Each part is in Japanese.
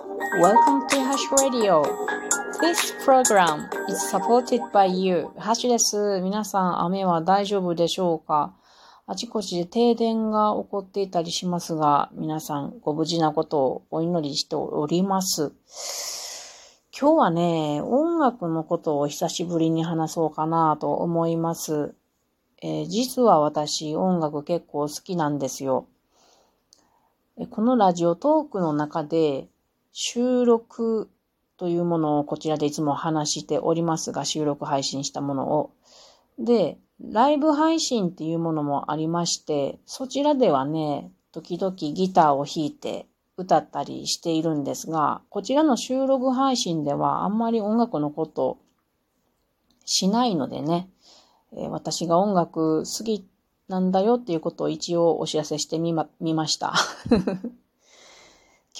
Welcome to Hash Radio. This program is supported by you. ハッシュです。皆さん、雨は大丈夫でしょうか？あちこちで停電が起こっていたりしますが、皆さんご無事なことをお祈りしております。今日はね、音楽のことを久しぶりに話そうかなと思います。えー、実は私、音楽結構好きなんですよ。このラジオトークの中で収録というものをこちらでいつも話しておりますが、収録配信したものを。で、ライブ配信っていうものもありまして、そちらではね、時々ギターを弾いて歌ったりしているんですが、こちらの収録配信ではあんまり音楽のことしないのでね、え私が音楽好きなんだよっていうことを一応お知らせしてみま、見ました。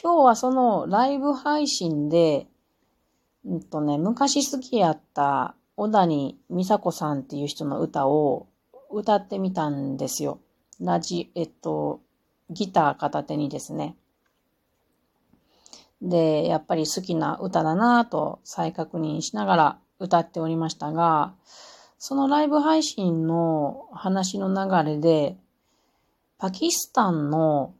今日はそのライブ配信で、うんとね、昔好きやった小谷美佐子さんっていう人の歌を歌ってみたんですよ。ラジ、えっと、ギター片手にですね。で、やっぱり好きな歌だなぁと再確認しながら歌っておりましたが、そのライブ配信の話の流れで、パキスタンの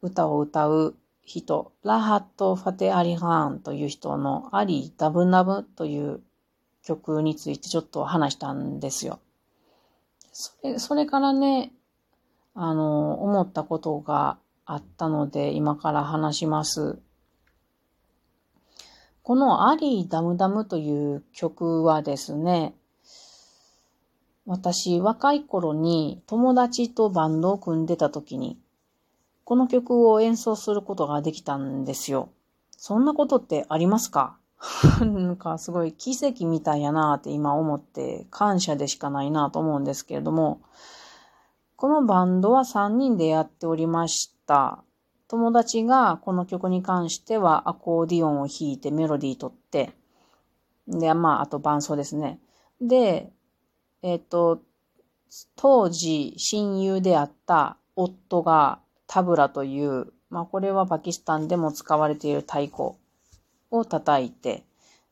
歌を歌う人、ラハット・ファテ・アリハーンという人のアリ・ダブナブという曲についてちょっと話したんですよ。それ、それからね、あの、思ったことがあったので、今から話します。このアリー・ダムダムという曲はですね、私、若い頃に友達とバンドを組んでた時に、この曲を演奏することができたんですよ。そんなことってありますか？なんかすごい奇跡みたいやなって今思って感謝でしかないなと思うんですけれども、このバンドは3人でやっておりました。友達がこの曲に関してはアコーディオンを弾いてメロディー取って、で、まあ、あと伴奏ですね。で、えっ、ー、と、当時親友であった夫がタブラという、まあこれはパキスタンでも使われている太鼓を叩いて、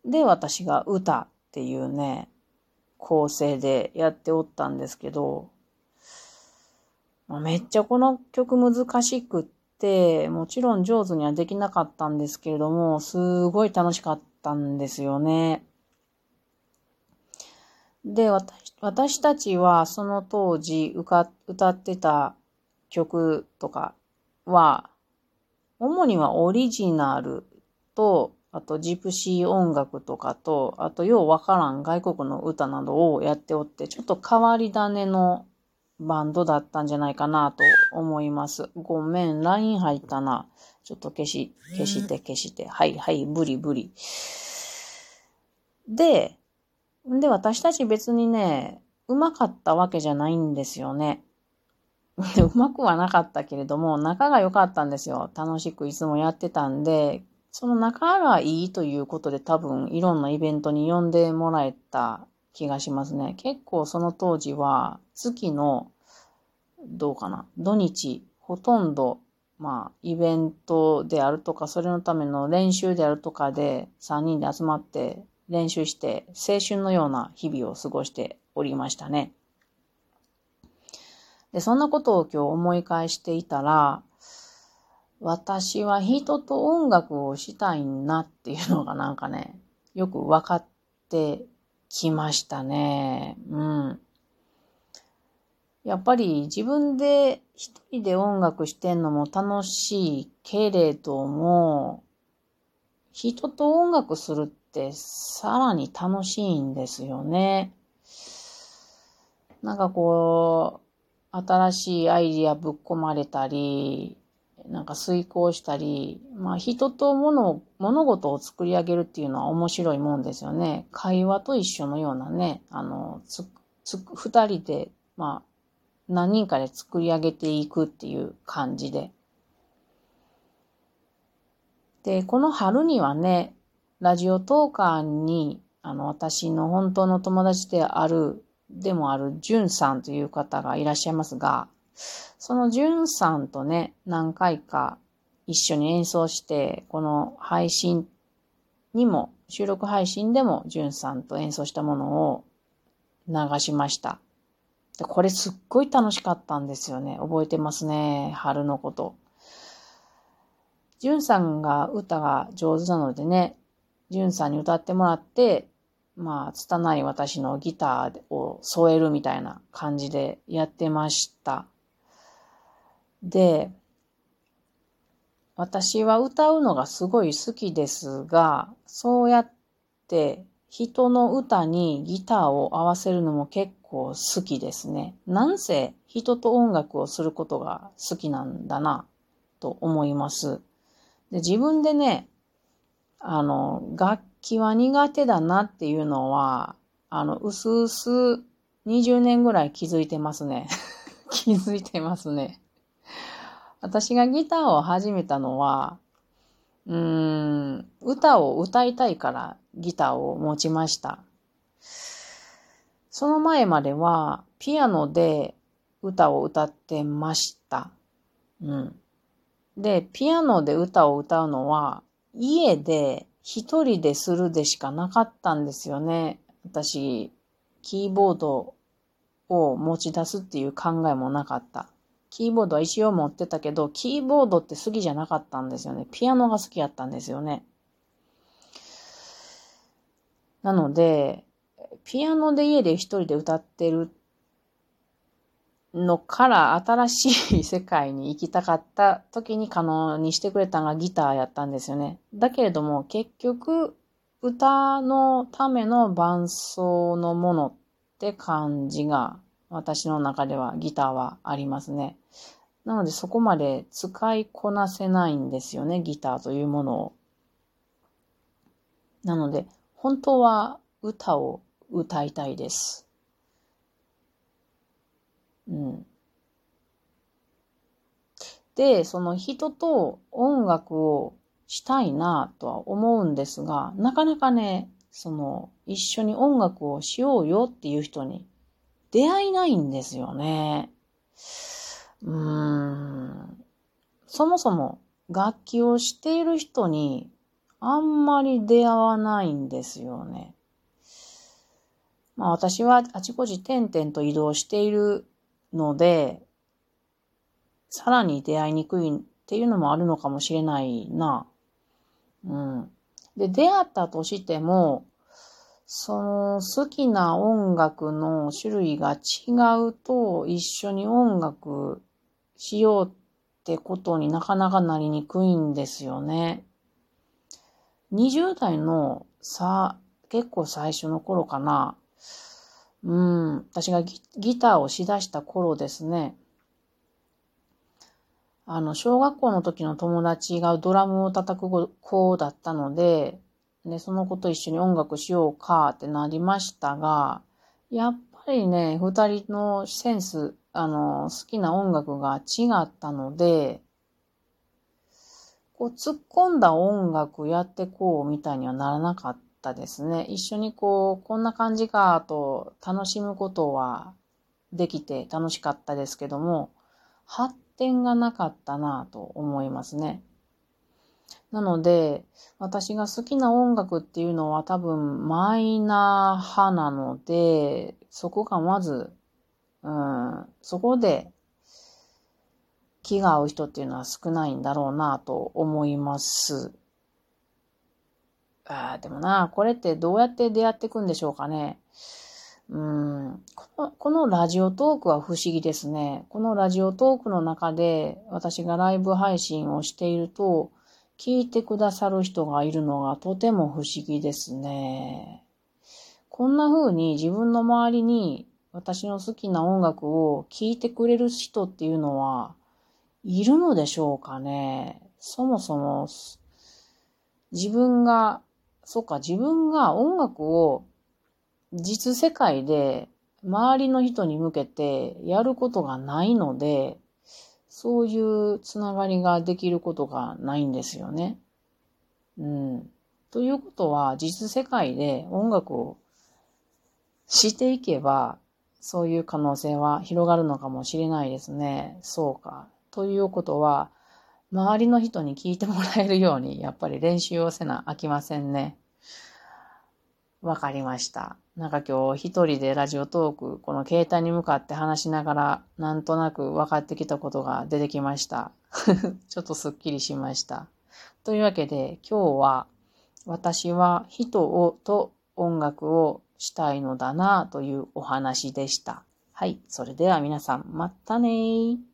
で、私が歌っていうね、構成でやっておったんですけど、まあ、めっちゃこの曲難しくって、もちろん上手にはできなかったんですけれども、すごい楽しかったんですよね。で、私私たちはその当時歌ってた曲とかは、主にはオリジナルとあとジプシー音楽とかと、あとようわからん外国の歌などをやっておって、ちょっと変わり種のバンドだったんじゃないかなと思います。ごめん、LINE 入ったな。ちょっと消し、消して消して。はいはい、ブリブリ。で、で、私たち別にね、うまかったわけじゃないんですよね。うまくはなかったけれども、仲が良かったんですよ。楽しくいつもやってたんで、その仲がいいということで多分いろんなイベントに呼んでもらえた気がしますね。結構その当時は月の、どうかな、土日、ほとんど、まあ、イベントであるとか、それのための練習であるとかで3人で集まって練習して青春のような日々を過ごしておりましたね。で、そんなことを今日思い返していたら、私は人と音楽をしたいなっていうのがなんかね、よく分かってきましたね。うん。やっぱり自分で一人で音楽してんのも楽しいけれども、人と音楽するってさらに楽しいんですよね。なんかこう、新しいアイディアぶっ込まれたり、なんか遂行したり、まあ人と物を物事を作り上げるっていうのは面白いもんですよね。会話と一緒のようなね、あの、つ、つ、二人で、まあ、何人かで作り上げていくっていう感じで。で、この春にはね、ラジオトーカーに、あの、私の本当の友達である、でもある、ジュンさんという方がいらっしゃいますが、そのジュンさんとね、何回か一緒に演奏して、この配信にも、収録配信でも、じゅんさんと演奏したものを流しました。でこれすっごい楽しかったんですよね。覚えてますね。春のこと。じゅんさんが歌が上手なのでね、じゅんさんに歌ってもらって、まあ、拙い私のギターを添えるみたいな感じでやってました。で、私は歌うのがすごい好きですが、そうやって人の歌にギターを合わせるのも結構好きですね。なんせ人と音楽をすることが好きなんだなと思います。で自分でね、あの、楽器は苦手だなっていうのは、あの、うすうす20年ぐらい気づいてますね。気づいてますね。私がギターを始めたのは、うーん、歌を歌いたいからギターを持ちました。その前までは、ピアノで歌を歌ってました。うん。で、ピアノで歌を歌うのは、家で一人でするでしかなかったんですよね。私、キーボードを持ち出すっていう考えもなかった。キーボードは一応持ってたけど、キーボードって好きじゃなかったんですよね。ピアノが好きやったんですよね。なので、ピアノで家で一人で歌ってるのから新しい世界に行きたかった時に可能にしてくれたのがギターやったんですよね。だけれども結局歌のための伴奏のものって感じが私の中ではギターはありますね。なのでそこまで使いこなせないんですよね、ギターというものを。なので本当は歌を歌いたいです。うん。で、その人と音楽をしたいなとは思うんですが、なかなかね、その一緒に音楽をしようよっていう人に出会いないんですよね。うーん。そもそも楽器をしている人にあんまり出会わないんですよね。まあ私はあちこち点々と移動しているので、さらに出会いにくいっていうのもあるのかもしれないな。うん。で、出会ったとしても、その好きな音楽の種類が違うと一緒に音楽しようってことになかなかなりにくいんですよね。20代のさ、結構最初の頃かな。うん、私がギターをしだした頃ですね。あの、小学校の時の友達がドラムを叩く子だったので、ね、その子と一緒に音楽しようかってなりましたが、やっぱりね、二人のセンス、あの、好きな音楽が違ったので、こう、突っ込んだ音楽やってこうみたいにはならなかっったですね。一緒にこう、こんな感じかと楽しむことはできて楽しかったですけども、発展がなかったなと思いますね。なので、私が好きな音楽っていうのは多分マイナー派なので、そこがまず、うん、そこで気が合う人っていうのは少ないんだろうなと思います。ああでもな、これってどうやって出会っていくんでしょうかね。うんこのこのラジオトークは不思議ですね。このラジオトークの中で私がライブ配信をしていると、聞いてくださる人がいるのがとても不思議ですね。こんな風に自分の周りに私の好きな音楽を聴いてくれる人っていうのはいるのでしょうかね。そもそも自分がそっか、自分が音楽を実世界で周りの人に向けてやることがないので、そういうつながりができることがないんですよね。うん。ということは、実世界で音楽をしていけば、そういう可能性は広がるのかもしれないですね。そうか。ということは、周りの人に聞いてもらえるように、やっぱり練習をせなあきませんね。わかりました。なんか今日一人でラジオトーク、この携帯に向かって話しながら、なんとなく分かってきたことが出てきました。ちょっとスッキリしました。というわけで今日は私は人をと音楽をしたいのだなというお話でした。はい。それでは皆さん、またねー。